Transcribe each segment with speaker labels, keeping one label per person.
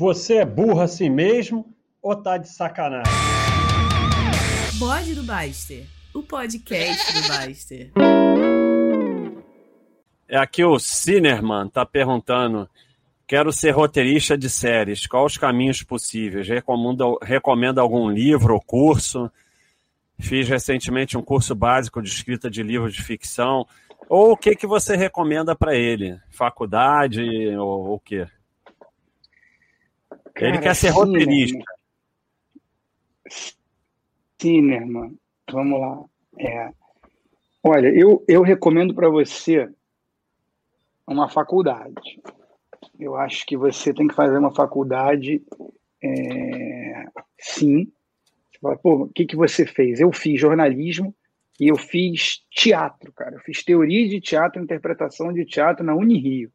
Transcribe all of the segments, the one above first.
Speaker 1: Você é burro assim mesmo ou tá de sacanagem?
Speaker 2: Bode do Baster, o podcast do Baster.
Speaker 3: É aqui o Cinerman tá perguntando: quero ser roteirista de séries, quais os caminhos possíveis? Recomenda, recomenda algum livro ou curso? Fiz recentemente um curso básico de escrita de livros de ficção. Ou o que, que você recomenda para ele? Faculdade ou o quê? Cara, ele quer ser roteirista.
Speaker 4: Cinerman, vamos lá. É. Olha, eu, eu recomendo para você uma faculdade. Eu acho que você tem que fazer uma faculdade, é, sim. Você fala, pô, o que, que você fez? Eu fiz jornalismo e eu fiz teatro, cara. Eu fiz teoria de teatro, interpretação de teatro na Unirio.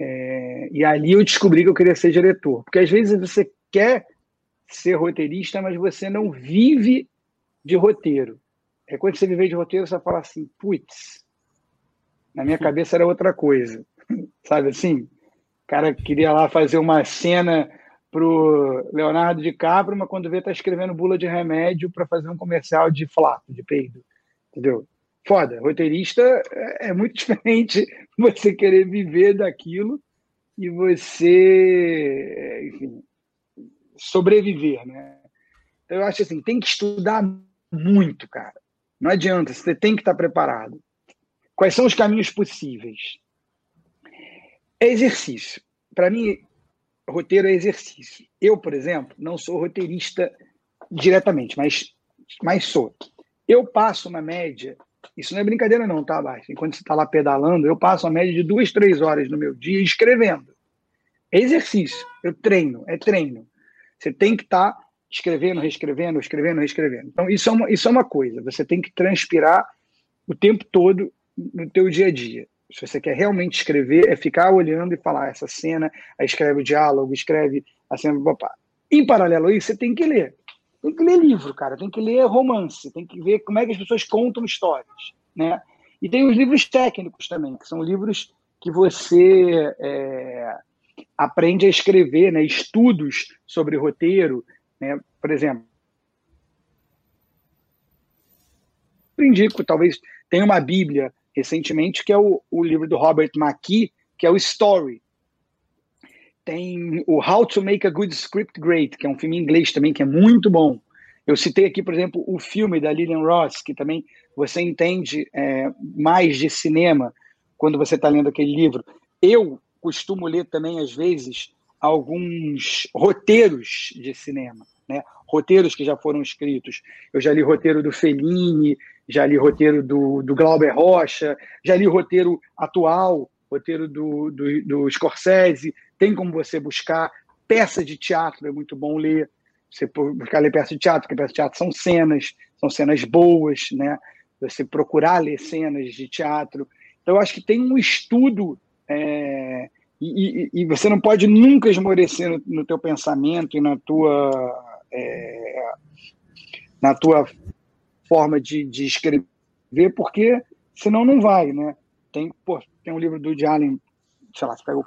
Speaker 4: É, e ali eu descobri que eu queria ser diretor. Porque às vezes você quer ser roteirista, mas você não vive de roteiro. É quando você vive de roteiro, você fala assim, putz, na minha cabeça era outra coisa. Sabe assim? O cara queria lá fazer uma cena pro Leonardo DiCaprio, mas quando vê tá escrevendo bula de remédio para fazer um comercial de flato, de peido. Entendeu? foda. Roteirista é, é muito diferente você querer viver daquilo e você, enfim, sobreviver, né? Então, eu acho assim, tem que estudar muito, cara. Não adianta, você tem que estar preparado. Quais são os caminhos possíveis? É exercício. Para mim, roteiro é exercício. Eu, por exemplo, não sou roteirista diretamente, mas, mas sou. Eu passo uma média isso não é brincadeira, não, tá, Baixo? Enquanto você está lá pedalando, eu passo a média de duas, três horas no meu dia escrevendo. É exercício, eu treino, é treino. Você tem que estar tá escrevendo, reescrevendo, escrevendo, reescrevendo. Então, isso é, uma, isso é uma coisa. Você tem que transpirar o tempo todo no teu dia a dia. Se você quer realmente escrever, é ficar olhando e falar essa cena, aí escreve o diálogo, escreve a cena. Papá. Em paralelo a isso, você tem que ler. Tem que ler livro, cara, tem que ler romance, tem que ver como é que as pessoas contam histórias, né? E tem os livros técnicos também, que são livros que você é, aprende a escrever, né? Estudos sobre roteiro, né? Por exemplo, indico, talvez tenha uma Bíblia recentemente que é o, o livro do Robert McKee, que é o Story, tem o How to Make a Good Script Great, que é um filme em inglês também, que é muito bom. Eu citei aqui, por exemplo, o filme da Lillian Ross, que também você entende é, mais de cinema quando você está lendo aquele livro. Eu costumo ler também, às vezes, alguns roteiros de cinema, né? roteiros que já foram escritos. Eu já li roteiro do Fellini, já li roteiro do, do Glauber Rocha, já li roteiro atual, roteiro do, do, do Scorsese, tem como você buscar. Peça de teatro é muito bom ler. Você buscar ler peça de teatro, porque peça de teatro são cenas, são cenas boas, né? Você procurar ler cenas de teatro. Então, eu acho que tem um estudo é, e, e, e, você não pode nunca esmorecer no, no teu pensamento e na tua é, na tua forma de, de, escrever, porque senão não vai, né? Tem, pô, tem um livro do Woody Allen, sei lá, você pega o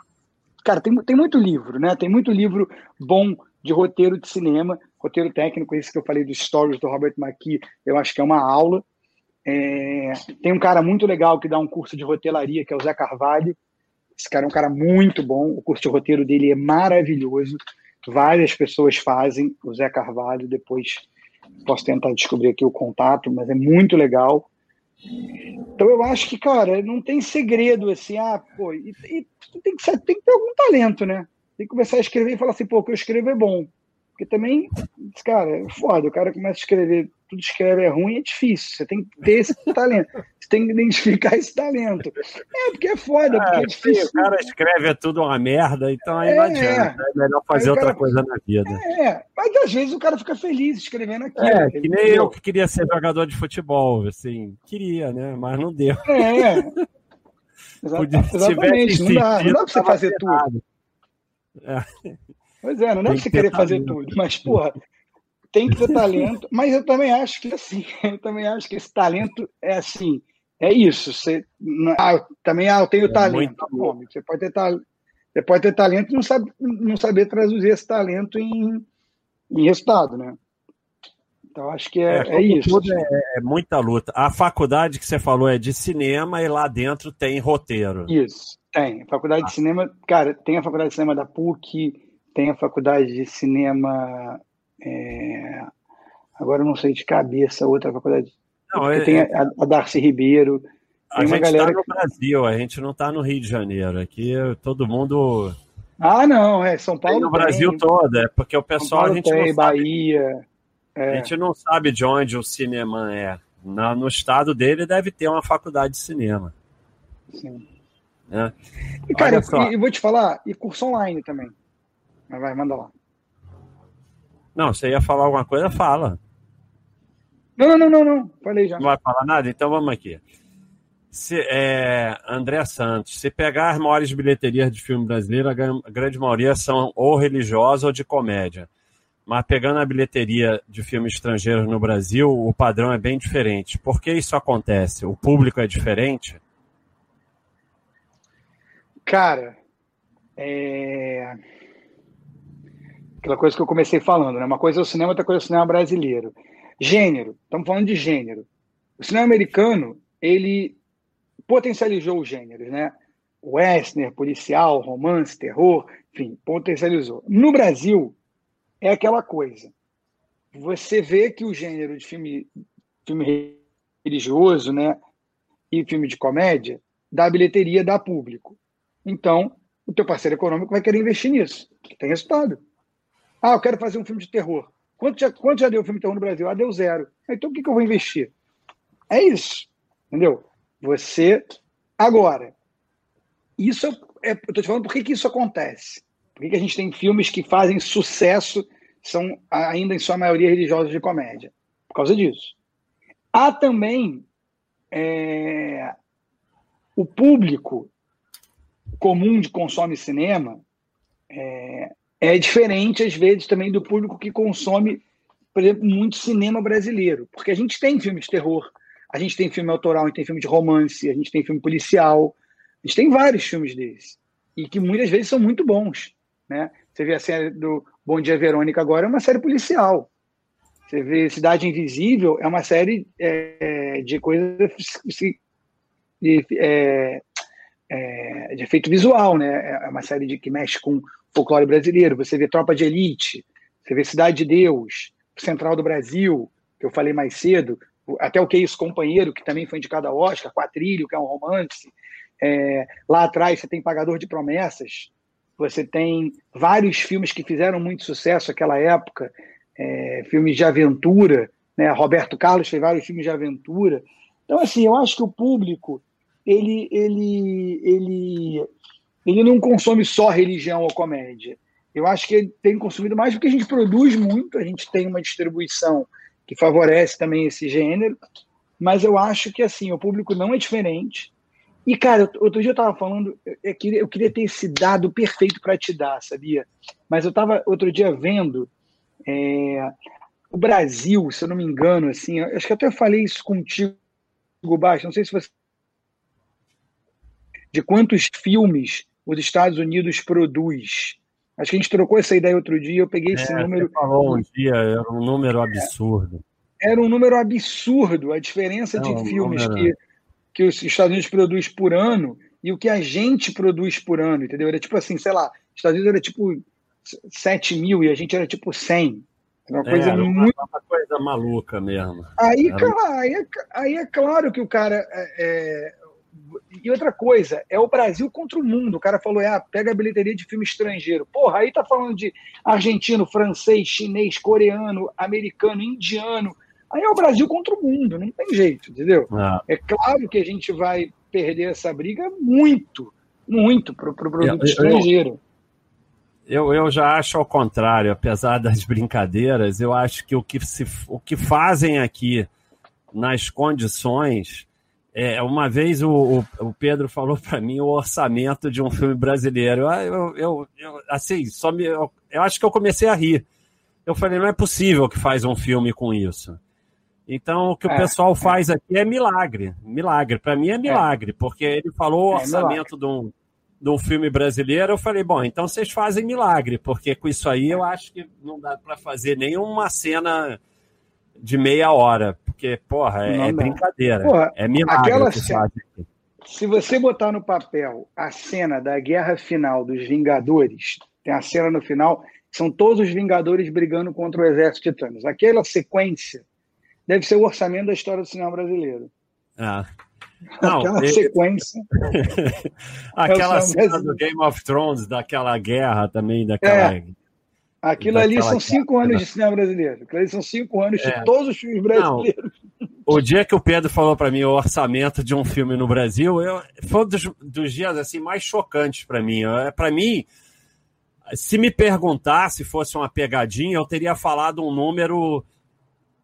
Speaker 4: Cara, tem, tem muito livro, né? Tem muito livro bom de roteiro de cinema, roteiro técnico, esse que eu falei dos stories do Robert McKee, eu acho que é uma aula. É, tem um cara muito legal que dá um curso de rotelaria, que é o Zé Carvalho. Esse cara é um cara muito bom, o curso de roteiro dele é maravilhoso. Várias pessoas fazem, o Zé Carvalho, depois posso tentar descobrir aqui o contato, mas é muito legal. Então eu acho que, cara, não tem segredo assim, ah, pô, e, e tem, que, tem que ter algum talento, né? Tem que começar a escrever e falar assim, pô, o que eu escrevo é bom. Porque também, cara, é foda, o cara começa a escrever, tudo escreve é ruim, é difícil. Você tem que ter esse talento. Você tem que identificar esse talento. É, porque é foda, porque é, é difícil.
Speaker 3: o cara escreve é tudo uma merda, então aí é, não adianta. É melhor fazer outra cara, coisa na vida.
Speaker 4: É, mas às vezes o cara fica feliz escrevendo aquilo.
Speaker 3: É, que nem eu que queria ser jogador de futebol, assim, queria, né? Mas não deu. É.
Speaker 4: Podia, exatamente, não dá, não dá pra você fazer tudo. É. Pois é, não dá pra você querer fazer tudo, mas, porra, tem que ter talento. Mas eu também acho que, assim, eu também acho que esse talento é assim, é isso. Você, ah, também ah, eu tenho é talento. Você pode ter talento. Você pode ter talento e não, sabe, não saber traduzir esse talento em, em resultado, né? Então, acho que é, é, é isso.
Speaker 3: É, é, muita luta. A faculdade que você falou é de cinema e lá dentro tem roteiro.
Speaker 4: Isso, tem. A faculdade ah. de cinema, cara, tem a faculdade de cinema da PUC, tem a faculdade de cinema. É... Agora eu não sei de cabeça outra faculdade. Não, é, tem a, a Darcy Ribeiro.
Speaker 3: a gente está no Brasil, a gente não está no Rio de Janeiro. Aqui todo mundo.
Speaker 4: Ah, não, é São Paulo. Tem
Speaker 3: no tem. Brasil todo, é porque o pessoal a gente
Speaker 4: tem, não Bahia. Sabe.
Speaker 3: É. A gente não sabe de onde o cinema é. Na, no estado dele deve ter uma faculdade de cinema.
Speaker 4: Sim. É. E, cara, eu, vou te falar, e curso online também. Mas vai, manda lá.
Speaker 3: Não, você ia falar alguma coisa, fala.
Speaker 4: Não, não, não, não. Falei já.
Speaker 3: Não vai falar nada? Então vamos aqui. Se, é, André Santos, se pegar as maiores bilheterias de filme brasileiro, a grande maioria são ou religiosas ou de comédia. Mas pegando a bilheteria de filmes estrangeiros no Brasil, o padrão é bem diferente. Por que isso acontece? O público é diferente?
Speaker 4: Cara, é... aquela coisa que eu comecei falando, né? Uma coisa é o cinema, outra coisa é o cinema brasileiro. Gênero, estamos falando de gênero. O cinema americano, ele potencializou os gêneros, né? Western, policial, romance, terror, enfim, potencializou. No Brasil, é aquela coisa. Você vê que o gênero de filme, filme religioso, né, e filme de comédia, dá bilheteria, dá público. Então, o teu parceiro econômico vai querer investir nisso, que tem resultado. Ah, eu quero fazer um filme de terror. Quanto já, quanto já deu filme de terror no Brasil? Ah, deu zero. Então, o que, que eu vou investir? É isso, entendeu? Você... Agora, isso é, eu estou te falando por que, que isso acontece. Por que, que a gente tem filmes que fazem sucesso, são ainda em sua maioria religiosos de comédia? Por causa disso. Há também é, o público comum de consome cinema é, é, diferente, às vezes, também do público que consome, por exemplo, muito cinema brasileiro. Porque a gente tem filme de terror, a gente tem filme autoral, a gente tem filme de romance, a gente tem filme policial, a gente tem vários filmes desses. E que muitas vezes são muito bons. Né? Você vê a série do Bom Dia Verônica agora, é uma série policial. Você vê Cidade Invisível, é uma série é, de coisa de, é, é, de efeito visual, né? É uma série de, que mexe com folclore brasileiro. Você vê Tropa de Elite, você vê Cidade de Deus, Central do Brasil, que eu falei mais cedo, até o Que Isso Companheiro, que também foi indicado a Oscar, Quatrilho, que é um romance. É, lá atrás você tem Pagador de Promessas, você tem vários filmes que fizeram muito sucesso naquela época, é, filmes de aventura, né? Roberto Carlos fez vários filmes de aventura. Então, assim, eu acho que o público ele, ele, ele, ele não consome só religião ou comédia. Eu acho que ele tem consumido mais porque a gente produz muito, a gente tem uma distribuição que favorece também esse gênero, mas eu acho que assim o público não é diferente. E, cara, outro dia eu estava falando, eu queria, eu queria ter esse dado perfeito para te dar, sabia? Mas eu estava outro dia vendo é, o Brasil, se eu não me engano, assim, acho que até falei isso contigo, Baixo, não sei se você. De quantos filmes os Estados Unidos produz. Acho que a gente trocou essa ideia outro dia, eu peguei esse
Speaker 3: é,
Speaker 4: número.
Speaker 3: Você falou um dia, era um número absurdo.
Speaker 4: Era um número absurdo, a diferença de filmes número... que que os Estados Unidos produz por ano e o que a gente produz por ano, entendeu? Era tipo assim, sei lá, os Estados Unidos era tipo 7 mil e a gente era tipo 100.
Speaker 3: Era uma coisa é, era muito. Uma coisa maluca mesmo.
Speaker 4: Aí, era... cara, aí, é, aí é claro que o cara. É, é... E outra coisa, é o Brasil contra o mundo. O cara falou, é, pega a bilheteria de filme estrangeiro. Porra, aí tá falando de argentino, francês, chinês, coreano, americano, indiano, Aí é o Brasil contra o mundo, não tem jeito, entendeu? É, é claro que a gente vai perder essa briga muito, muito para o pro produto eu, estrangeiro.
Speaker 3: Eu, eu já acho ao contrário, apesar das brincadeiras, eu acho que o que, se, o que fazem aqui nas condições. É, uma vez o, o, o Pedro falou para mim o orçamento de um filme brasileiro. Eu, eu, eu assim, só me, eu, eu acho que eu comecei a rir. Eu falei, não é possível que faz um filme com isso. Então, o que é, o pessoal é. faz aqui é milagre. Milagre. Para mim é milagre, é. porque ele falou o é orçamento de um, de um filme brasileiro, eu falei, bom, então vocês fazem milagre, porque com isso aí eu acho que não dá para fazer nenhuma cena de meia hora, porque, porra, é, é brincadeira. Porra, é milagre aquela que
Speaker 4: cena, Se você botar no papel a cena da guerra final dos Vingadores, tem a cena no final, são todos os Vingadores brigando contra o exército de Thanos. Aquela sequência deve ser o orçamento da história do cinema brasileiro.
Speaker 3: Ah.
Speaker 4: Não, aquela sequência.
Speaker 3: aquela cena do Game of Thrones, daquela guerra também, daquela. É.
Speaker 4: Aquilo ali são cinco anos de cinema brasileiro. Aquilo ali são cinco anos é. de todos os filmes brasileiros.
Speaker 3: Não. O dia que o Pedro falou para mim o orçamento de um filme no Brasil, eu, foi um dos, dos dias assim mais chocantes para mim. Para mim, se me perguntasse, fosse uma pegadinha, eu teria falado um número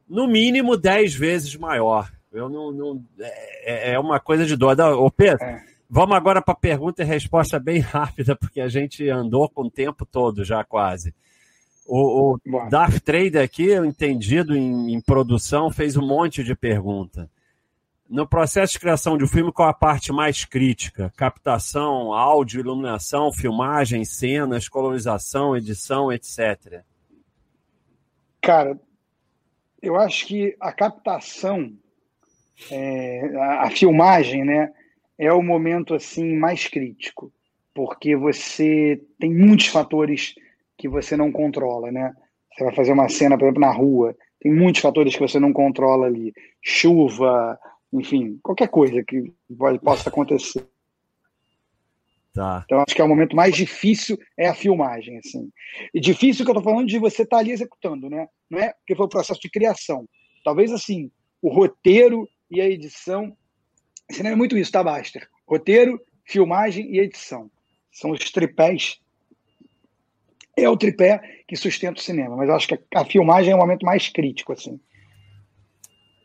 Speaker 3: no mínimo dez vezes maior. Eu não, não é, é, uma coisa de dor. Ô Pedro, é. vamos agora para pergunta e resposta bem rápida, porque a gente andou com o tempo todo já quase. O, o Darth Trader aqui, entendido em, em, produção, fez um monte de pergunta. No processo de criação de um filme, qual a parte mais crítica? Captação, áudio, iluminação, filmagem, cenas, colorização, edição, etc.
Speaker 4: Cara, eu acho que a captação é, a, a, filmagem, né, é o momento assim mais crítico, porque você tem muitos fatores que você não controla, né? Você vai fazer uma cena, por exemplo, na rua, tem muitos fatores que você não controla ali, chuva, enfim, qualquer coisa que possa acontecer.
Speaker 3: Tá.
Speaker 4: Então acho que é o momento mais difícil é a filmagem, assim. E difícil que eu estou falando de você estar tá ali executando, né? Não é porque foi o processo de criação. Talvez assim, o roteiro e a edição. Cinema é muito isso, tá, Baster? Roteiro, filmagem e edição. São os tripés. É o tripé que sustenta o cinema, mas eu acho que a, filmagem é o momento mais crítico, assim.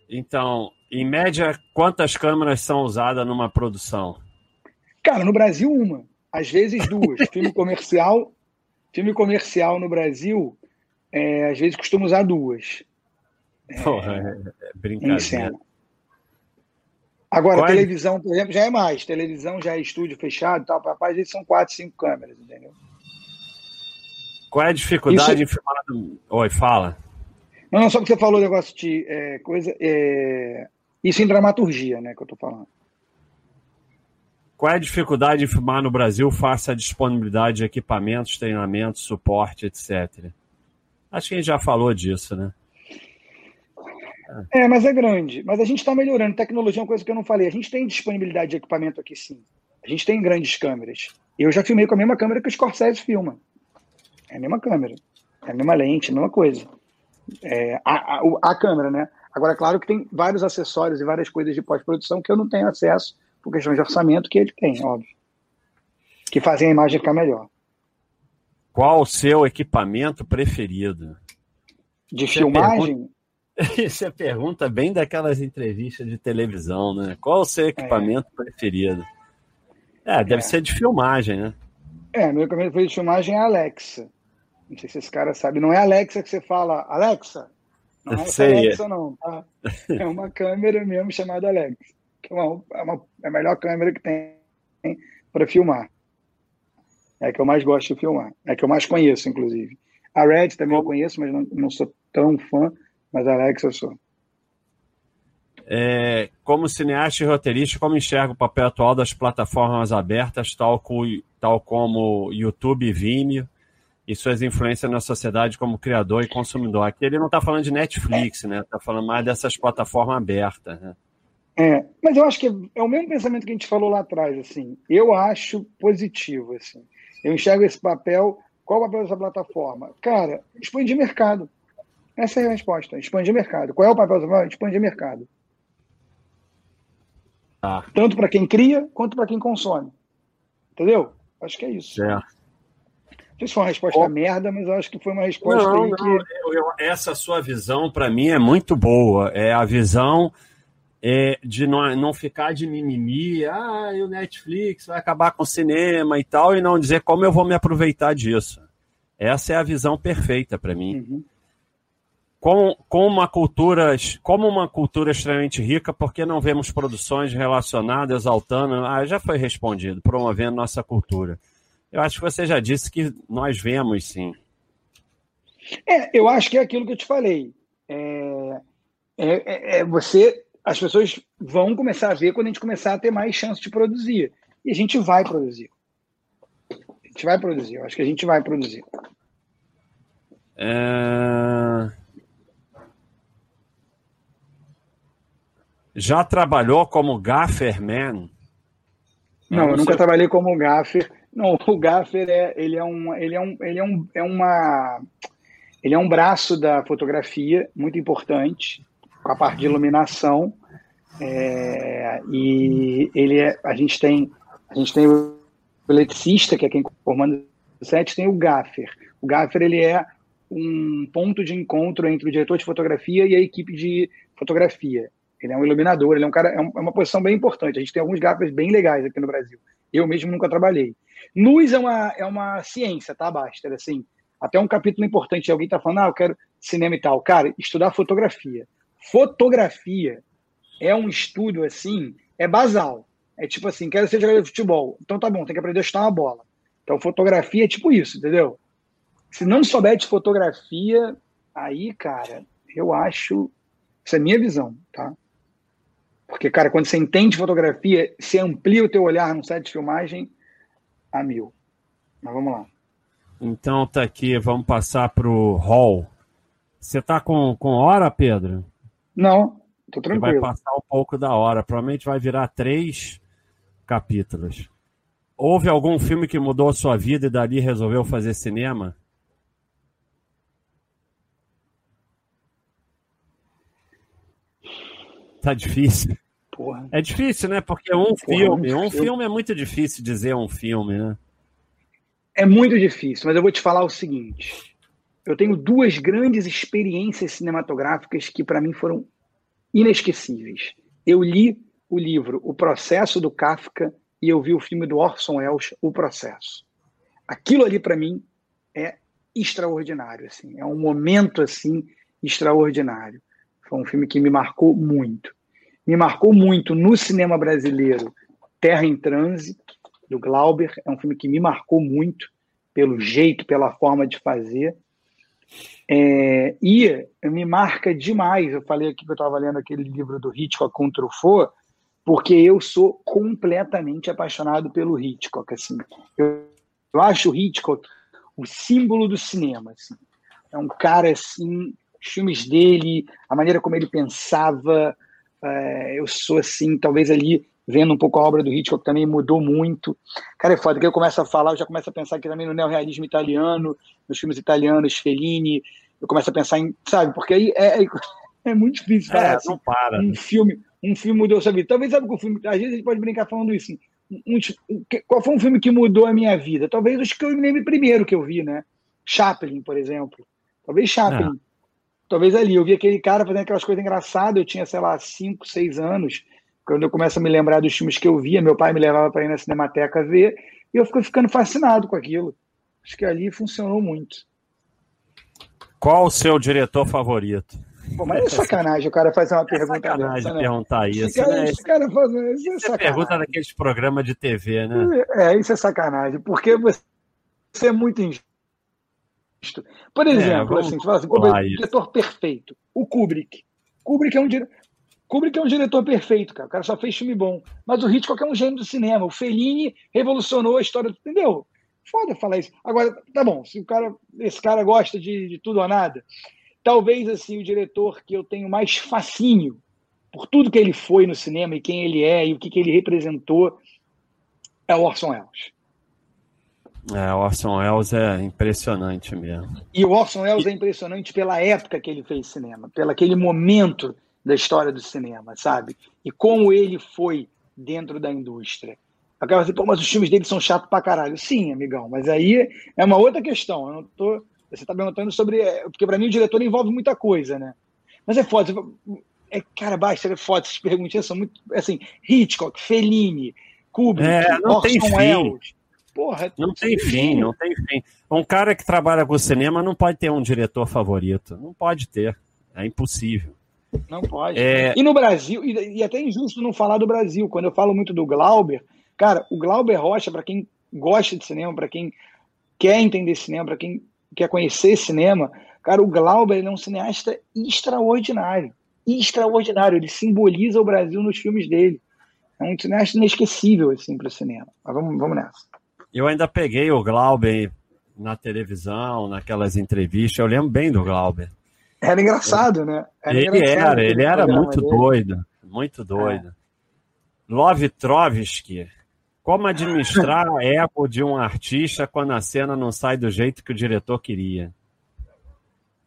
Speaker 3: Então, em média, quantas câmeras são usadas numa produção?
Speaker 4: Cara, no Brasil, uma. Às vezes, duas. filme comercial, filme comercial no Brasil, é, às vezes costuma usar duas.
Speaker 3: Porra, é, é brincadeira.
Speaker 4: Agora, Qual televisão, por exemplo, já é mais. Televisão já é estúdio fechado tal. Papai, às vezes são quatro, cinco câmeras, entendeu?
Speaker 3: Qual é a dificuldade Isso... em. Oi, fala.
Speaker 4: Não, não, só que você falou o negócio de é, coisa. É... Isso em dramaturgia, né, que eu tô falando.
Speaker 3: Qual é a dificuldade em filmar no Brasil face à disponibilidade de equipamentos, treinamentos, suporte, etc? Acho que a gente já falou disso, né?
Speaker 4: É, mas é grande. Mas a gente está melhorando. Tecnologia é uma coisa que eu não falei. A gente tem disponibilidade de equipamento aqui, sim. A gente tem grandes câmeras. Eu já filmei com a mesma câmera que o Scorsese filma. É a mesma câmera. É a mesma lente, a mesma coisa. É, a, a, a câmera, né? Agora, é claro que tem vários acessórios e várias coisas de pós-produção que eu não tenho acesso por questão de orçamento que ele tem, óbvio. Que fazem a imagem ficar melhor.
Speaker 3: Qual o seu equipamento preferido?
Speaker 4: De Você filmagem? Pergunta...
Speaker 3: Isso é pergunta bem daquelas entrevistas de televisão, né? Qual o seu equipamento é. preferido? É, deve é. ser de filmagem, né?
Speaker 4: É, meu equipamento preferido de filmagem é a Alexa. Não sei se esse cara sabe. Não é Alexa que você fala, Alexa? Não é Sei. Alexa, não, tá? É uma câmera mesmo chamada Alexa. Que é, uma, é, uma, é a melhor câmera que tem para filmar. É a que eu mais gosto de filmar. É a que eu mais conheço, inclusive. A Red também eu conheço, mas não, não sou tão fã mas Alex eu sou.
Speaker 3: É, como cineasta e roteirista, como enxerga o papel atual das plataformas abertas, tal, tal como YouTube e Vimeo, e suas influências na sociedade como criador e consumidor? Aqui ele não está falando de Netflix, né? Está falando mais dessas plataformas abertas, né?
Speaker 4: É, mas eu acho que é o mesmo pensamento que a gente falou lá atrás, assim. Eu acho positivo, assim. Eu enxergo esse papel. Qual o papel dessa plataforma? Cara, expandir mercado. Essa é a resposta. Expandir mercado. Qual é o papel do papel? Expandir mercado. Ah. Tanto para quem cria quanto para quem consome. Entendeu? Acho que é isso.
Speaker 3: É.
Speaker 4: Sei se foi uma resposta oh. merda, mas eu acho que foi uma resposta não, não. Que...
Speaker 3: Eu, eu, essa sua visão, para mim, é muito boa. É a visão é, de não, não ficar de mimimi. Ah, o Netflix vai acabar com o cinema e tal, e não dizer como eu vou me aproveitar disso. Essa é a visão perfeita para mim. Uhum. com, com uma cultura, como uma cultura extremamente rica, por que não vemos produções relacionadas, exaltando? Ah, já foi respondido, promovendo nossa cultura. Eu acho que você já disse que nós vemos, sim.
Speaker 4: É, eu acho que é aquilo que eu te falei. É, é, é, você, as pessoas vão começar a ver quando a gente começar a ter mais chance de produzir. E a gente vai produzir. A gente vai produzir. Eu acho que a gente vai produzir.
Speaker 3: É... Já trabalhou como gafferman?
Speaker 4: Não, eu nunca trabalhei como gaffer. Não, o gaffer é, ele é um, ele é um, ele é um, é uma, ele é um braço da fotografia muito importante com a parte de iluminação. É, e ele é, a gente tem, a gente tem o eletricista que é quem comanda o set, tem o gaffer. O gaffer ele é um ponto de encontro entre o diretor de fotografia e a equipe de fotografia. Ele é um iluminador, ele é um cara, é, é uma posição bem importante. A gente tem alguns gaffers bem legais aqui no Brasil. Eu mesmo nunca trabalhei. Luz é uma, é uma ciência, tá, Baster? Assim, até um capítulo importante, alguém tá falando, ah, eu quero cinema e tal. Cara, estudar fotografia. Fotografia é um estudo, assim, é basal. É tipo assim, quero ser jogador de futebol. Então tá bom, tem que aprender a chutar uma bola. Então fotografia é tipo isso, entendeu? Se não souber de fotografia, aí, cara, eu acho. Essa é a minha visão, tá? Porque, cara, quando você entende fotografia, você amplia o teu olhar no set de filmagem a mil. Mas vamos lá.
Speaker 3: Então tá aqui, vamos passar pro hall. Você tá com, com hora, Pedro?
Speaker 4: Não, tô tranquilo.
Speaker 3: Você vai passar um pouco da hora. Provavelmente vai virar três capítulos. Houve algum filme que mudou a sua vida e dali resolveu fazer cinema? Tá difícil. Porra. É difícil, né? Porque um Porra, filme, um filme é muito difícil dizer um filme, né?
Speaker 4: É muito difícil, mas eu vou te falar o seguinte. Eu tenho duas grandes experiências cinematográficas que para mim foram inesquecíveis. Eu li o livro O Processo do Kafka e eu vi o filme do Orson Welles, O Processo. Aquilo ali para mim é extraordinário, assim, é um momento assim extraordinário. Foi um filme que me marcou muito. Me marcou muito no cinema brasileiro Terra em Transe, do Glauber. É um filme que me marcou muito pelo jeito, pela forma de fazer. É, e me marca demais. Eu falei aqui que eu estava lendo aquele livro do Hitchcock com Truffaut, porque eu sou completamente apaixonado pelo Hitchcock. Assim, eu, eu acho o Hitchcock o símbolo do cinema. Assim. É um cara assim os filmes dele, a maneira como ele pensava. É, eu sou assim, talvez ali vendo um pouco a obra do Hitchcock também mudou muito. Cara, é foda, que eu começo a falar, eu já começo a pensar aqui também no neorrealismo italiano, nos filmes italianos, Fellini, eu começo a pensar em, sabe, porque aí é, é, é muito difícil falar é, assim,
Speaker 3: não para.
Speaker 4: um filme, um filme mudou sua vida. Talvez sabe que o filme, às vezes a gente pode brincar falando isso, um, um, qual foi um filme que mudou a minha vida? Talvez os que eu me lembro primeiro que eu vi, né? Chaplin, por exemplo. Talvez Chaplin. É talvez ali. Eu vi aquele cara fazendo aquelas coisas engraçadas, eu tinha, sei lá, 5, 6 anos, quando eu começo a me lembrar dos filmes que eu via, meu pai me levava para ir na Cinemateca ver, e eu fico ficando fascinado com aquilo. Acho que ali funcionou muito.
Speaker 3: Qual o seu diretor favorito?
Speaker 4: Pô, mas é sacanagem o cara fazer uma é pergunta
Speaker 3: sacanagem
Speaker 4: dessa,
Speaker 3: né? perguntar isso,
Speaker 4: esse cara,
Speaker 3: né?
Speaker 4: Esse cara faz, isso é,
Speaker 3: é pergunta daqueles programas de TV, né?
Speaker 4: É, isso é sacanagem, porque você é muito injusto por é, exemplo, é, assim, você fala assim, o diretor perfeito. O Kubrick. Kubrick é um diretor. Kubrick é um diretor perfeito, cara. O cara só fez filme bom. Mas o Hitchcock é um gênio do cinema. O Fellini revolucionou a história, entendeu? Foda falar isso. Agora, tá bom, se o cara, esse cara gosta de, de tudo ou nada, talvez assim o diretor que eu tenho mais fascínio por tudo que ele foi no cinema e quem ele é e o que, que ele representou é o Orson Welles.
Speaker 3: É, o Orson Welles é impressionante mesmo.
Speaker 4: E o Orson Welles e... é impressionante pela época que ele fez cinema, pelo aquele momento da história do cinema, sabe? E como ele foi dentro da indústria. Acaba assim, pô, mas os filmes dele são chatos pra caralho. Sim, amigão, mas aí é uma outra questão. Eu não tô. Você tá perguntando sobre. É, porque para mim o diretor envolve muita coisa, né? Mas é foda. É, cara, basta, é foda. Essas perguntinhas são muito. Assim, Hitchcock, Fellini, Kubrick,
Speaker 3: é, Orson Welles. Porra, não tem fim, não tem fim. Um cara que trabalha com cinema não pode ter um diretor favorito. Não pode ter. É impossível.
Speaker 4: Não pode. É... E no Brasil, e, e até é injusto não falar do Brasil, quando eu falo muito do Glauber, cara, o Glauber Rocha, para quem gosta de cinema, para quem quer entender cinema, para quem quer conhecer cinema, cara, o Glauber é um cineasta extraordinário. Extraordinário. Ele simboliza o Brasil nos filmes dele. É um cineasta inesquecível, assim, para o cinema. Mas vamos, vamos nessa.
Speaker 3: Eu ainda peguei o Glauber na televisão, naquelas entrevistas. Eu lembro bem do Glauber.
Speaker 4: Era engraçado, né?
Speaker 3: Era ele engraçado era, ele era muito dele. doido. Muito doido. É. Love Trotsky. Como administrar a ego de um artista quando a cena não sai do jeito que o diretor queria?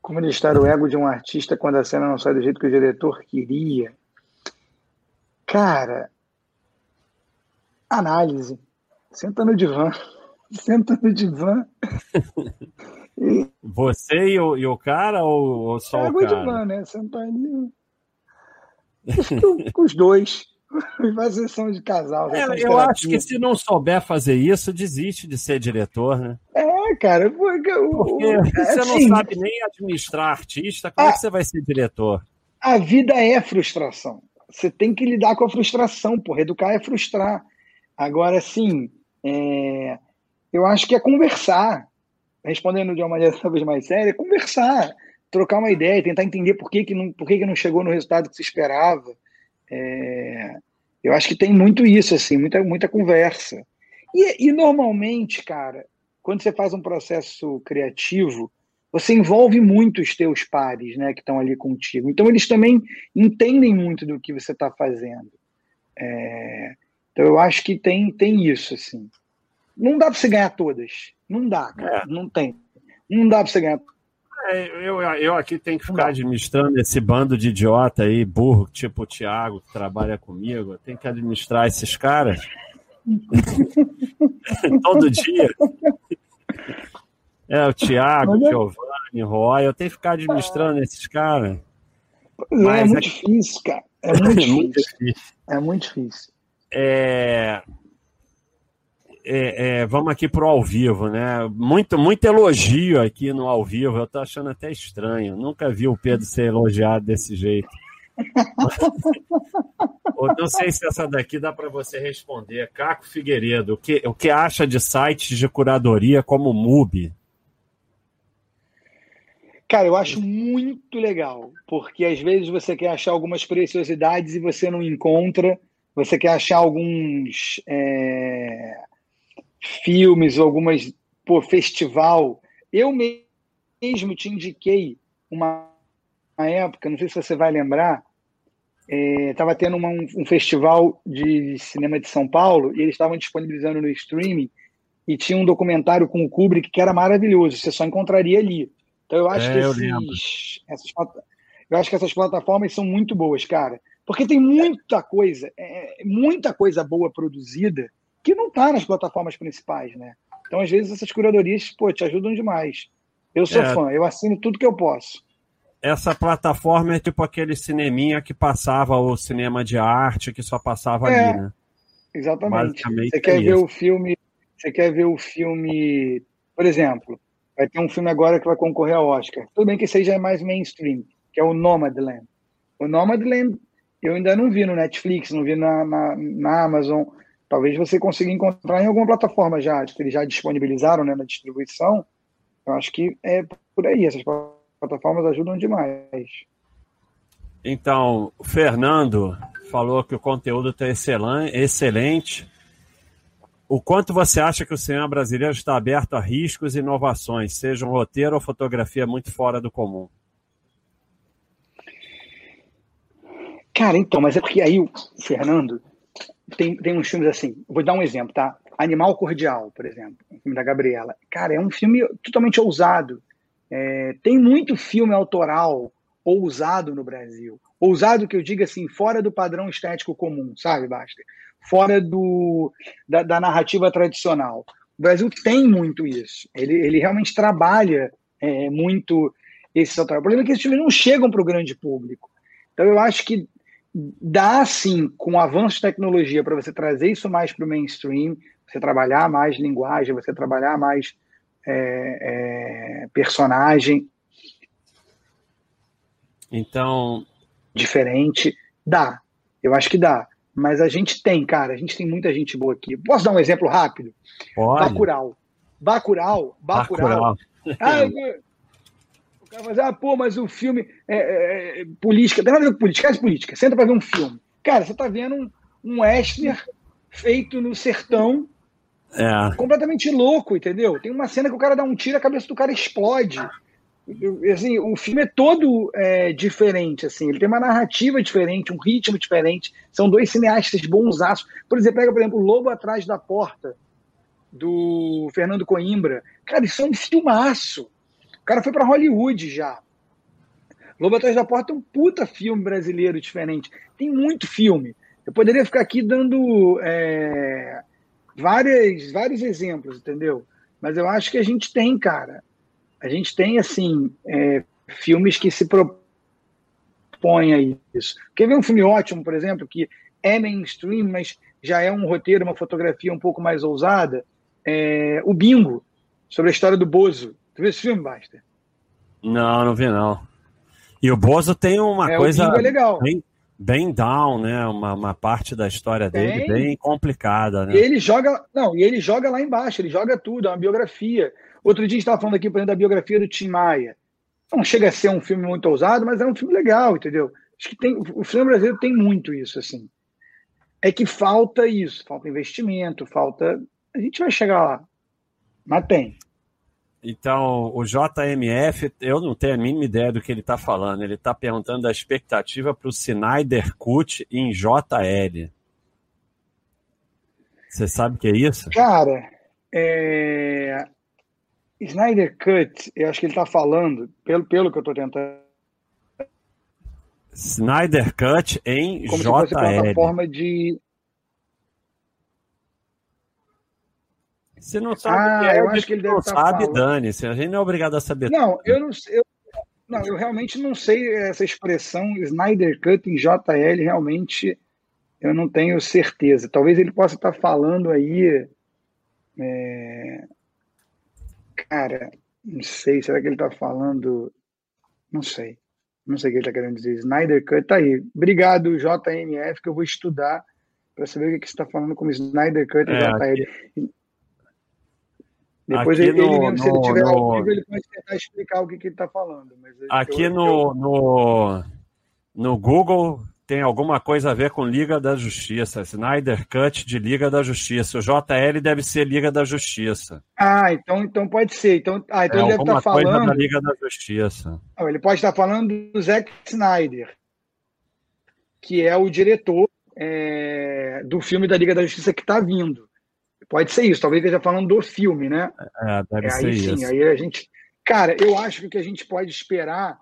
Speaker 4: Como administrar o ego de um artista quando a cena não sai do jeito que o diretor queria? Cara, análise. Senta no divã. Senta no divã.
Speaker 3: e... Você e o, e o cara ou, ou só é, o cara? divã,
Speaker 4: né? Senta ali. os dois. Faz sessão de casal.
Speaker 3: É, eu acho que se não souber fazer isso, desiste de ser diretor, né?
Speaker 4: É, cara. Porque,
Speaker 3: porque o, você assim, não sabe nem administrar artista, como a, é que você vai ser diretor?
Speaker 4: A vida é frustração. Você tem que lidar com a frustração, porra. Educar é frustrar. Agora, sim, é, eu acho que é conversar. Respondendo de uma maneira talvez mais séria, é conversar, trocar uma ideia, tentar entender por que, que, não, por que, que não chegou no resultado que se esperava. É, eu acho que tem muito isso, assim, muita, muita conversa. E, e normalmente, cara, quando você faz um processo criativo, você envolve muito os teus pares, né, que estão ali contigo. Então eles também entendem muito do que você está fazendo. É, então eu acho que tem, tem isso, assim. Não dá para você ganhar todas. Não dá, cara. É. Não tem. Não dá para você ganhar.
Speaker 3: É, eu, eu aqui tenho que ficar administrando esse bando de idiota aí, burro, tipo o Thiago, que trabalha comigo. Eu tenho que administrar esses caras. Todo dia. É, o Thiago, o Giovanni, o Roy, eu tenho que ficar administrando esses caras.
Speaker 4: É, é muito difícil, cara. É muito, é muito difícil. É muito difícil
Speaker 3: é, é, é, vamos aqui para o ao vivo, né? Muito, muito elogio aqui no ao vivo. Eu estou achando até estranho. Nunca vi o Pedro ser elogiado desse jeito. não sei se essa daqui dá para você responder. Caco Figueiredo, o que, o que acha de sites de curadoria como o MUBI?
Speaker 4: Cara, eu acho muito legal, porque às vezes você quer achar algumas preciosidades e você não encontra você quer achar alguns é, filmes, algumas por festival. Eu mesmo te indiquei uma, uma época, não sei se você vai lembrar, estava é, tendo uma, um, um, festival de cinema de São Paulo e eles estavam disponibilizando no streaming e tinha um documentário com o Kubrick que era maravilhoso, você só encontraria ali. Então eu acho é, que esses, essas, eu acho que essas plataformas são muito boas, cara. Porque tem muita coisa, é, muita coisa boa produzida que não está nas plataformas principais, né? Então, às vezes, essas curadorias, pô, te ajudam demais. Eu sou é, fã, eu assino tudo que eu posso.
Speaker 3: Essa plataforma é tipo aquele cineminha que passava o cinema de arte, que só passava é, ali, né?
Speaker 4: Exatamente. Você quer é ver o filme, você quer ver o filme, por exemplo, vai ter um filme agora que vai concorrer ao Oscar. Tudo bem que seja mais mainstream, que é o Nomadland. O Nomadland eu ainda não vi no Netflix, não vi na, na, na Amazon. Talvez você consiga encontrar em alguma plataforma já, que eles já disponibilizaram né, na distribuição. Eu acho que é por aí, essas plataformas ajudam demais.
Speaker 3: Então, o Fernando falou que o conteúdo está excelente. O quanto você acha que o cinema brasileiro está aberto a riscos e inovações, seja um roteiro ou fotografia muito fora do comum?
Speaker 4: Cara, então, mas é porque aí o Fernando tem, tem uns filmes assim. Vou dar um exemplo, tá? Animal Cordial, por exemplo, o filme da Gabriela. Cara, é um filme totalmente ousado. É, tem muito filme autoral ousado no Brasil. Ousado que eu diga assim, fora do padrão estético comum, sabe, Basta? Fora do, da, da narrativa tradicional. O Brasil tem muito isso. Ele, ele realmente trabalha é, muito esse autoral. O problema é que esses filmes não chegam para o grande público. Então eu acho que dá sim, com o avanço de tecnologia, para você trazer isso mais para o mainstream, você trabalhar mais linguagem, você trabalhar mais é, é, personagem.
Speaker 3: Então.
Speaker 4: Diferente. Dá. Eu acho que dá. Mas a gente tem, cara, a gente tem muita gente boa aqui. Posso dar um exemplo rápido?
Speaker 3: Pode.
Speaker 4: Bacurau. Bacurau. Bacurau. Ah, fala, ah, pô, mas o filme é, é, é política, tem nada a ver com política, é política. Senta pra ver um filme. Cara, você tá vendo um, um western feito no sertão
Speaker 3: é.
Speaker 4: completamente louco, entendeu? Tem uma cena que o cara dá um tiro, a cabeça do cara explode. Assim, o filme é todo é, diferente, assim, ele tem uma narrativa diferente, um ritmo diferente. São dois cineastas bonsaços. Por exemplo, pega, por exemplo, Lobo Atrás da Porta, do Fernando Coimbra. Cara, isso é um filmaço. Cara foi para Hollywood já. Lobo Atrás da Porta é um puta filme brasileiro diferente. Tem muito filme. Eu poderia ficar aqui dando é, várias, vários exemplos, entendeu? Mas eu acho que a gente tem, cara. A gente tem, assim, é, filmes que se propõem a isso. Quer ver um filme ótimo, por exemplo, que é mainstream, mas já é um roteiro, uma fotografia um pouco mais ousada? É, o Bingo, sobre a história do Bozo. Tu viu esse filme, Basta?
Speaker 3: Não, não vi, não. E o Bozo tem uma
Speaker 4: é,
Speaker 3: coisa.
Speaker 4: É legal.
Speaker 3: Bem bem down, né? Uma, uma parte da história dele bem, bem complicada, né?
Speaker 4: E ele joga, não, e ele joga lá embaixo, ele joga tudo, é uma biografia. Outro dia a gente estava falando aqui, por exemplo, da biografia do Tim Maia. Não chega a ser um filme muito ousado, mas é um filme legal, entendeu? Acho que tem, o filme brasileiro tem muito isso, assim. É que falta isso, falta investimento, falta. A gente vai chegar lá. Mas tem.
Speaker 3: Então, o JMF, eu não tenho a mínima ideia do que ele está falando. Ele está perguntando da expectativa para o Snyder Cut em JL. Você sabe o que é isso?
Speaker 4: Cara, é... Snyder Cut, eu acho que ele está falando, pelo, pelo que eu estou tentando.
Speaker 3: Snyder Cut em
Speaker 4: Como
Speaker 3: JL.
Speaker 4: Se fosse plataforma de
Speaker 3: Se não sabe,
Speaker 4: ah,
Speaker 3: é,
Speaker 4: eu acho que ele deve
Speaker 3: não
Speaker 4: estar
Speaker 3: sabe, dane-se. A gente não é obrigado a saber.
Speaker 4: Não, eu não, eu, não, eu realmente não sei essa expressão Snyder Cut em JL, realmente eu não tenho certeza. Talvez ele possa estar falando aí. É... Cara, não sei, será que ele está falando. Não sei. Não sei o que ele está querendo dizer. Snyder Cut, tá aí. Obrigado, JMF, que eu vou estudar para saber o que, que você está falando como Snyder Cut é, JL. Aqui... Depois ele, no, mesmo, se ele tiver no, ao vivo, ele pode tentar explicar o que, que ele está falando.
Speaker 3: aqui
Speaker 4: eu,
Speaker 3: no, eu... no, no Google tem alguma coisa a ver com Liga da Justiça. Snyder Cut de Liga da Justiça. O JL deve ser Liga da Justiça.
Speaker 4: Ah, então, então pode ser. Então, ah, então
Speaker 3: é
Speaker 4: ele deve estar tá falando. Coisa
Speaker 3: da Liga da Justiça.
Speaker 4: Não, ele pode estar falando do Zack Snyder, que é o diretor é, do filme da Liga da Justiça que está vindo. Pode ser isso, talvez esteja falando do filme, né?
Speaker 3: É, deve
Speaker 4: é,
Speaker 3: ser
Speaker 4: aí,
Speaker 3: isso.
Speaker 4: Sim, aí a gente. Cara, eu acho que o que a gente pode esperar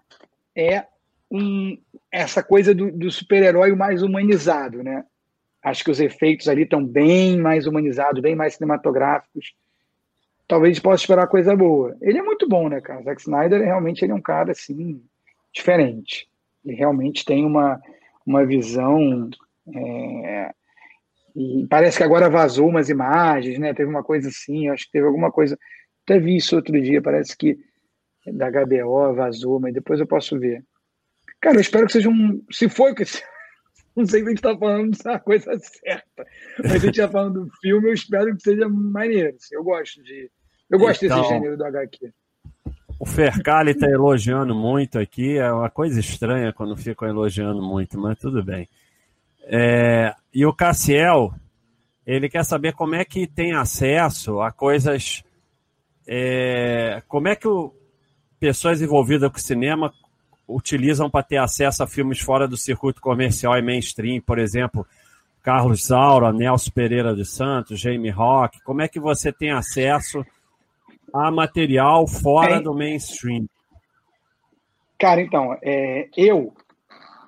Speaker 4: é um, essa coisa do, do super-herói mais humanizado, né? Acho que os efeitos ali estão bem mais humanizados, bem mais cinematográficos. Talvez a gente possa esperar coisa boa. Ele é muito bom, né, cara? Zack Snyder realmente ele é um cara assim diferente. Ele realmente tem uma, uma visão é, e parece que agora vazou umas imagens, né? Teve uma coisa assim, acho que teve alguma coisa. Até vi isso outro dia, parece que da HBO vazou, mas depois eu posso ver. Cara, eu espero que seja um. Se for que. Não sei se a gente está falando da coisa certa, mas a gente está falando do filme, eu espero que seja maneiro. Assim, eu gosto de. Eu gosto então, desse gênero do HQ.
Speaker 3: O Fercali está elogiando muito aqui. É uma coisa estranha quando ficam elogiando muito, mas tudo bem. É, e o Cassiel, ele quer saber como é que tem acesso a coisas. É, como é que o, pessoas envolvidas com cinema utilizam para ter acesso a filmes fora do circuito comercial e mainstream, por exemplo, Carlos Saura, Nelson Pereira dos Santos, Jamie Rock. Como é que você tem acesso a material fora do mainstream?
Speaker 4: Cara, então, é, eu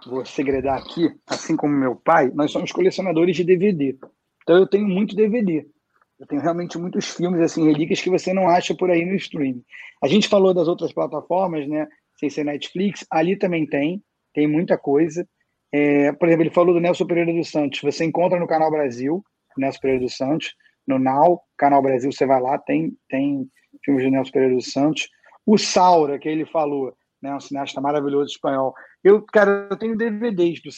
Speaker 4: vou segredar aqui, assim como meu pai, nós somos colecionadores de DVD. Então eu tenho muito DVD. Eu tenho realmente muitos filmes, assim, relíquias que você não acha por aí no streaming. A gente falou das outras plataformas, né? Sem ser Netflix, ali também tem, tem muita coisa. É, por exemplo, ele falou do Nelson Pereira dos Santos. Você encontra no Canal Brasil, Nelson Pereira dos Santos, no Now, Canal Brasil, você vai lá, tem, tem filmes do Nelson Pereira dos Santos. O Saura, que ele falou, né? Um cineasta maravilhoso espanhol. Eu, cara, eu tenho DVDs do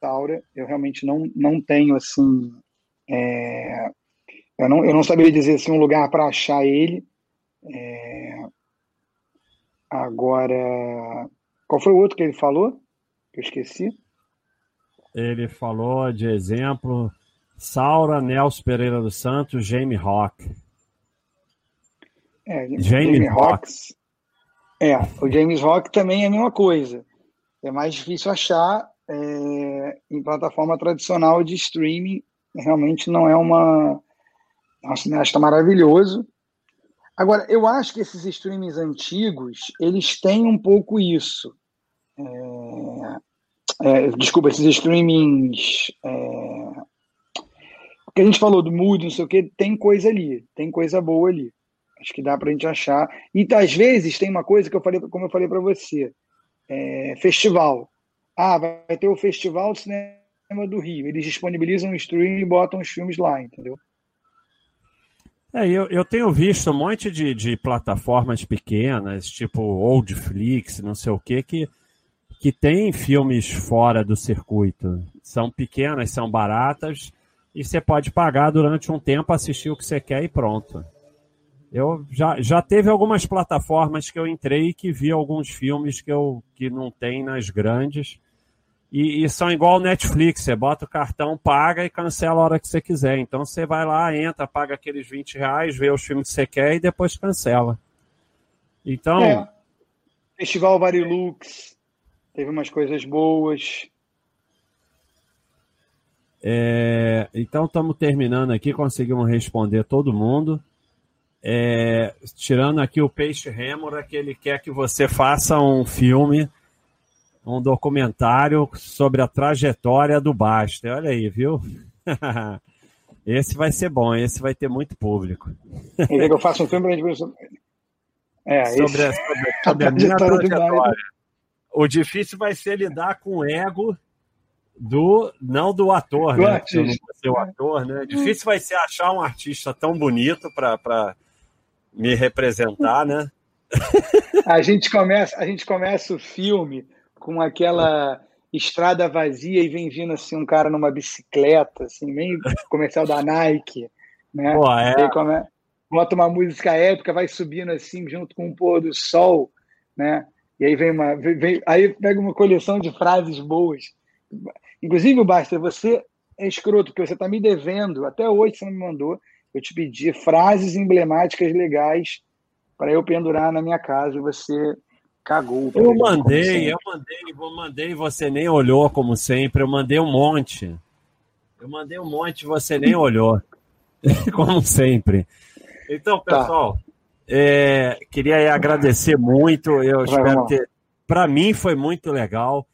Speaker 4: Saura. Eu realmente não, não tenho assim. É... Eu, não, eu não saberia dizer assim, um lugar para achar ele. É... Agora, qual foi o outro que ele falou? Que eu esqueci.
Speaker 3: Ele falou de exemplo Saura, Nelson Pereira dos Santos, Jamie Rock.
Speaker 4: É, Jamie Rocks. É, o James Rock também é a mesma coisa. É mais difícil achar é, em plataforma tradicional de streaming. Realmente não é uma. É um cineasta maravilhoso. Agora, eu acho que esses streamings antigos, eles têm um pouco isso. É, é, desculpa, esses streamings. É, que a gente falou do mood, não sei o que, tem coisa ali, tem coisa boa ali. Acho que dá para a gente achar. E às vezes tem uma coisa que eu falei, como eu falei para você, é, festival. Ah, vai ter o Festival de Cinema do Rio. Eles disponibilizam o stream e botam os filmes lá, entendeu?
Speaker 3: É, eu, eu tenho visto um monte de, de plataformas pequenas, tipo Oldflix, não sei o que, que, que tem filmes fora do circuito. São pequenas, são baratas, e você pode pagar durante um tempo, assistir o que você quer e pronto. Eu já, já teve algumas plataformas que eu entrei que vi alguns filmes que, eu, que não tem nas grandes. E, e, são igual Netflix, você bota o cartão, paga e cancela a hora que você quiser. Então você vai lá, entra, paga aqueles 20 reais, vê os filmes que você quer e depois cancela. Então. É.
Speaker 4: Festival Varilux, teve umas coisas boas.
Speaker 3: É, então estamos terminando aqui, conseguimos responder todo mundo. É, tirando aqui o Peixe Rêmora, que ele quer que você faça um filme, um documentário sobre a trajetória do Baster. Olha aí, viu? esse vai ser bom, esse vai ter muito público.
Speaker 4: Ele eu faço um filme para a gente
Speaker 3: é, sobre, esse... a, sobre, sobre a minha trajetória. O difícil vai ser lidar com o ego do não do ator, do né? Artista. Não ser o ator, né? Difícil vai ser achar um artista tão bonito para me representar, né?
Speaker 4: a gente começa, a gente começa o filme com aquela estrada vazia e vem vindo assim um cara numa bicicleta, assim, meio comercial da Nike, né? Pô, é. Come... bota uma música épica, vai subindo assim junto com o pôr do sol, né? E aí vem uma, vem, aí pega uma coleção de frases boas. Inclusive, Basta, você é escroto, porque você está me devendo, até hoje você não me mandou eu te pedi frases emblemáticas legais para eu pendurar na minha casa e você cagou.
Speaker 3: Eu mandei, eu mandei, eu mandei, você nem olhou como sempre, eu mandei um monte. Eu mandei um monte, você nem olhou. como sempre. Então, tá. pessoal, tá. é, queria agradecer muito. Eu Vai, espero ter. Para mim foi muito legal.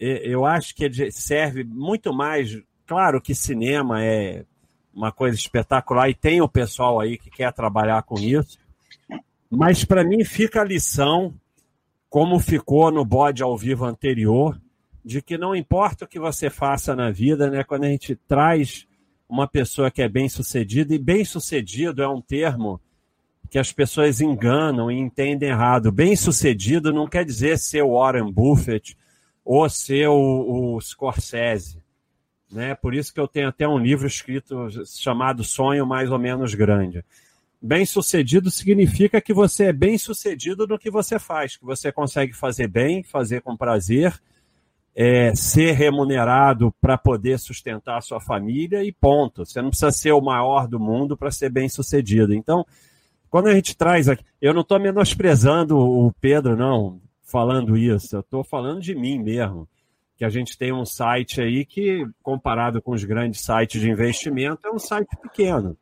Speaker 3: Eu acho que serve muito mais. Claro que cinema é uma coisa espetacular e tem o pessoal aí que quer trabalhar com isso. Mas para mim fica a lição, como ficou no bode ao vivo anterior, de que não importa o que você faça na vida, né? Quando a gente traz uma pessoa que é bem sucedida, e bem sucedido é um termo que as pessoas enganam e entendem errado. Bem sucedido não quer dizer ser o Warren Buffett ou ser o, o Scorsese. Né? Por isso que eu tenho até um livro escrito chamado Sonho Mais ou Menos Grande. Bem sucedido significa que você é bem sucedido no que você faz, que você consegue fazer bem, fazer com prazer, é, ser remunerado para poder sustentar a sua família e ponto. Você não precisa ser o maior do mundo para ser bem sucedido. Então, quando a gente traz aqui, eu não estou menosprezando o Pedro, não, falando isso, eu estou falando de mim mesmo que a gente tem um site aí que, comparado com os grandes sites de investimento, é um site pequeno.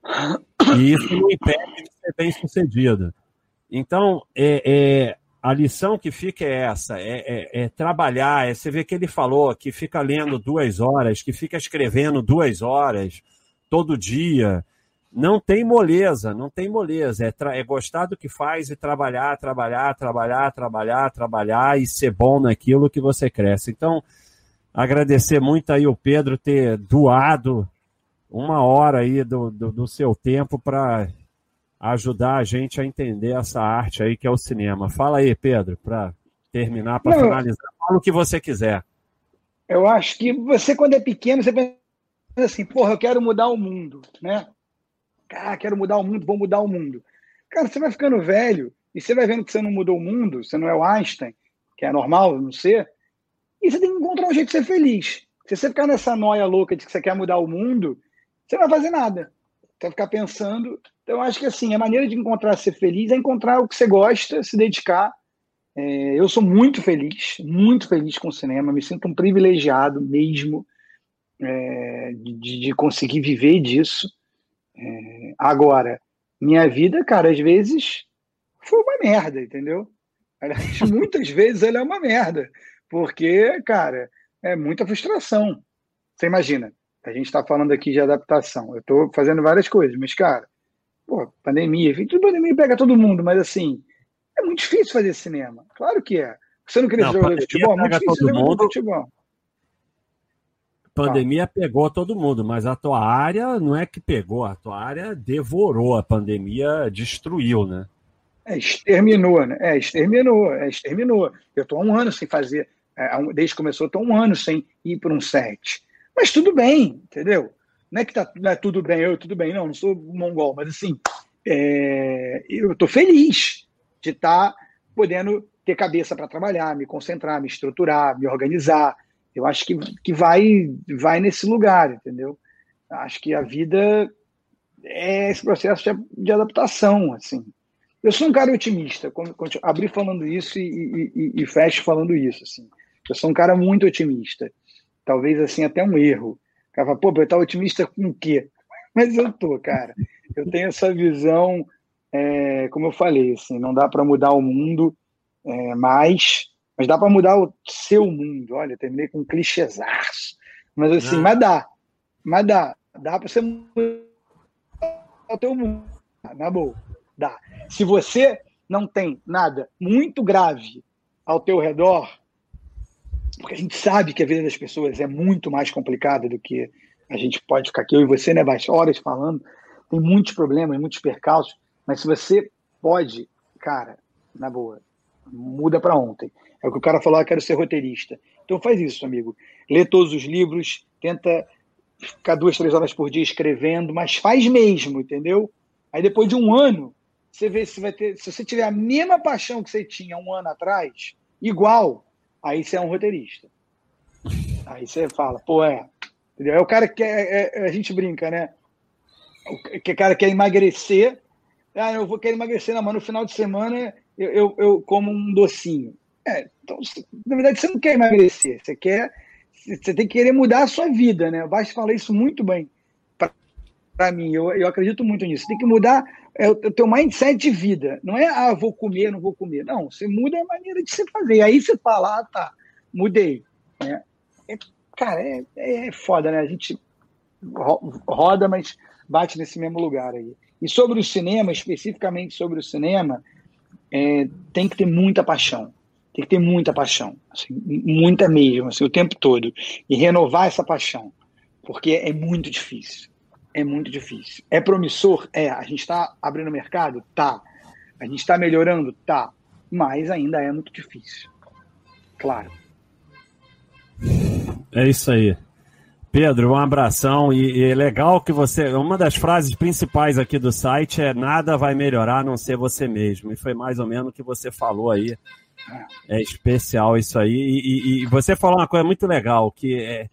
Speaker 3: E isso não impede de ser bem sucedido. Então, é, é a lição que fica é essa: é, é, é, trabalhar. É, você vê que ele falou que fica lendo duas horas, que fica escrevendo duas horas todo dia. Não tem moleza, não tem moleza. É, é gostar do que faz e trabalhar, trabalhar, trabalhar, trabalhar, trabalhar e ser bom naquilo que você cresce. Então, agradecer muito aí o Pedro ter doado uma hora aí do, do, do seu tempo para ajudar a gente a entender essa arte aí que é o cinema. Fala aí, Pedro, para terminar, para finalizar. Fala o que você quiser.
Speaker 4: Eu acho que você, quando é pequeno, você pensa assim, porra, eu quero mudar o mundo, né? Cara, quero mudar o mundo, vou mudar o mundo. Cara, você vai ficando velho e você vai vendo que você não mudou o mundo, você não é o Einstein, que é normal não ser, e você tem que encontrar um jeito de ser feliz. Se você ficar nessa noia louca de que você quer mudar o mundo, você não vai fazer nada. Você vai ficar pensando. Então, eu acho que assim, a maneira de encontrar ser feliz é encontrar o que você gosta, se dedicar. É, eu sou muito feliz, muito feliz com o cinema, me sinto um privilegiado mesmo é, de, de, conseguir viver disso. É, agora, minha vida, cara, às vezes foi uma merda, entendeu? Aliás, muitas vezes ela é uma merda, porque, cara, é muita frustração. Você imagina, a gente está falando aqui de adaptação. Eu estou fazendo várias coisas, mas, cara, pô, pandemia, tudo pandemia pega todo mundo, mas assim, é muito difícil fazer cinema. Claro que é. Você não queria jogar futebol? É muito difícil
Speaker 3: todo mundo. futebol pandemia pegou todo mundo, mas a tua área não é que pegou, a tua área devorou, a pandemia destruiu, né?
Speaker 4: É, exterminou, né? É, exterminou, é, exterminou. Eu estou há um ano sem fazer, desde que começou, estou um ano sem ir para um set. Mas tudo bem, entendeu? Não é que tá, é tudo bem, eu tudo bem, não, não sou mongol, mas assim, é, eu estou feliz de estar tá podendo ter cabeça para trabalhar, me concentrar, me estruturar, me organizar, eu acho que, que vai, vai nesse lugar, entendeu? Acho que a vida é esse processo de, de adaptação, assim. Eu sou um cara otimista, abri falando isso e, e, e fecho falando isso, assim. Eu sou um cara muito otimista. Talvez, assim, até um erro. O cara fala, pô, eu tá otimista com o quê? Mas eu tô, cara. Eu tenho essa visão, é, como eu falei, assim, não dá para mudar o mundo, é, mas mas dá para mudar o seu mundo. Olha, terminei com um clichêzaço. Mas assim, ah. mas dá. Mas dá. Dá para você mudar o teu mundo. Na boa. Dá. Se você não tem nada muito grave ao teu redor, porque a gente sabe que a vida das pessoas é muito mais complicada do que a gente pode ficar aqui, eu e você, né, Baixa, horas falando, tem muitos problemas, muitos percalços, mas se você pode, cara, na boa, muda para ontem. É o que o cara falou, ah, quero ser roteirista. Então faz isso, amigo. Lê todos os livros, tenta ficar duas, três horas por dia escrevendo, mas faz mesmo, entendeu? Aí depois de um ano, você vê se vai ter. Se você tiver a mesma paixão que você tinha um ano atrás, igual, aí você é um roteirista. Aí você fala, pô, é. Entendeu? É o cara que é, é, a gente brinca, né? O que cara quer emagrecer. Ah, eu vou querer emagrecer, não, mas no final de semana eu, eu, eu como um docinho. É, então, na verdade, você não quer emagrecer, você quer. Você tem que querer mudar a sua vida, né? O Baixo fala isso muito bem para mim, eu, eu acredito muito nisso. Você tem que mudar é, o teu mindset de vida. Não é, ah, vou comer, não vou comer. Não, você muda a maneira de você fazer. Aí você fala, ah, tá, mudei. Né? É, cara, é, é foda, né? A gente roda, mas bate nesse mesmo lugar aí. E sobre o cinema, especificamente sobre o cinema, é, tem que ter muita paixão. Tem que ter muita paixão, assim, muita mesmo, assim, o tempo todo. E renovar essa paixão, porque é muito difícil. É muito difícil. É promissor? É. A gente está abrindo mercado? Tá. A gente está melhorando? Tá. Mas ainda é muito difícil. Claro.
Speaker 3: É isso aí. Pedro, um abração e, e, é legal que você. Uma das frases principais aqui do site é nada vai melhorar a não ser você mesmo. E foi mais ou menos o que você falou aí é especial isso aí. E, e, e, você falou uma coisa muito legal, que é,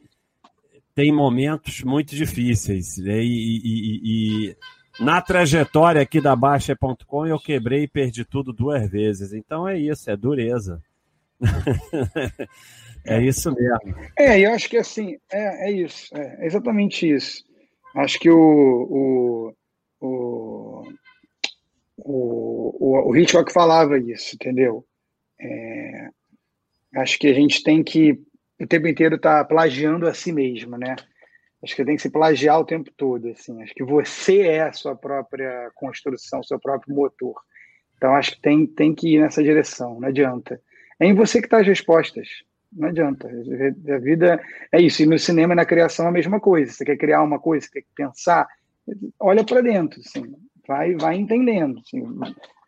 Speaker 3: tem momentos muito difíceis. Né? E, e, na trajetória aqui da Baixa.com eu quebrei e perdi tudo duas vezes. Então é isso, é dureza. é isso mesmo.
Speaker 4: É, eu acho que assim, é, é isso, é, é exatamente isso. Acho que o, o, o, o, o Hitchcock falava isso, entendeu? É, acho que a gente tem que o tempo inteiro estar tá plagiando a si mesmo, né? Acho que tem que se plagiar o tempo todo, assim. Acho que você é a sua própria construção, seu próprio motor. Então acho que tem, tem que ir nessa direção, não adianta. É em você que está as respostas. Não adianta. A vida é isso. E no cinema e na criação é a mesma coisa. Você quer criar uma coisa, você tem que pensar, olha para dentro, assim. vai, vai entendendo, assim.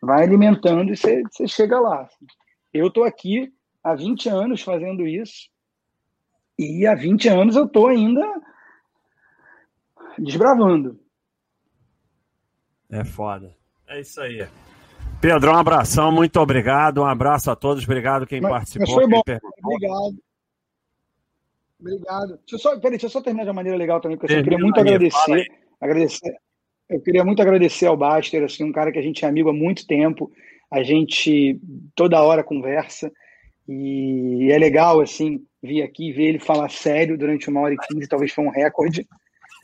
Speaker 4: vai alimentando e você, você chega lá. Assim. Eu estou aqui há 20 anos fazendo isso. E há 20 anos eu estou ainda desbravando.
Speaker 3: É foda. É isso aí. Pedro, um abração, muito obrigado. Um abraço a todos, obrigado quem
Speaker 4: mas,
Speaker 3: participou.
Speaker 4: Mas foi bom. Obrigado. Obrigado. Deixa eu, só, peraí, deixa eu só terminar de uma maneira legal também, porque assim, eu queria muito aí, agradecer, agradecer. Eu queria muito agradecer ao Baster, assim, um cara que a gente é amigo há muito tempo. A gente toda hora conversa. E é legal, assim, vir aqui ver ele falar sério durante uma hora e quinze, talvez foi um recorde.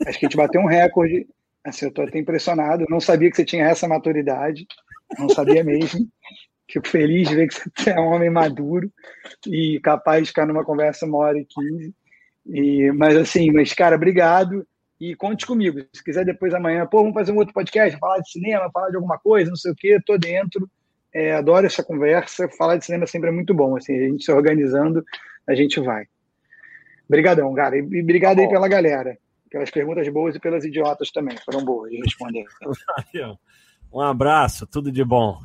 Speaker 4: Acho que a gente bateu um recorde. Assim, eu estou até impressionado. Eu não sabia que você tinha essa maturidade. Não sabia mesmo. Fico feliz de ver que você é um homem maduro e capaz de ficar numa conversa uma hora e quinze. E, mas assim, mas cara, obrigado e conte comigo. Se quiser depois amanhã, pô, vamos fazer um outro podcast, falar de cinema, falar de alguma coisa, não sei o quê, tô dentro. É, adoro essa conversa. Falar de cinema sempre é muito bom. Assim, a gente se organizando, a gente vai. Obrigadão, cara. E obrigado aí pela galera. Pelas perguntas boas e pelas idiotas também. Foram boas de responder.
Speaker 3: Um abraço, tudo de bom.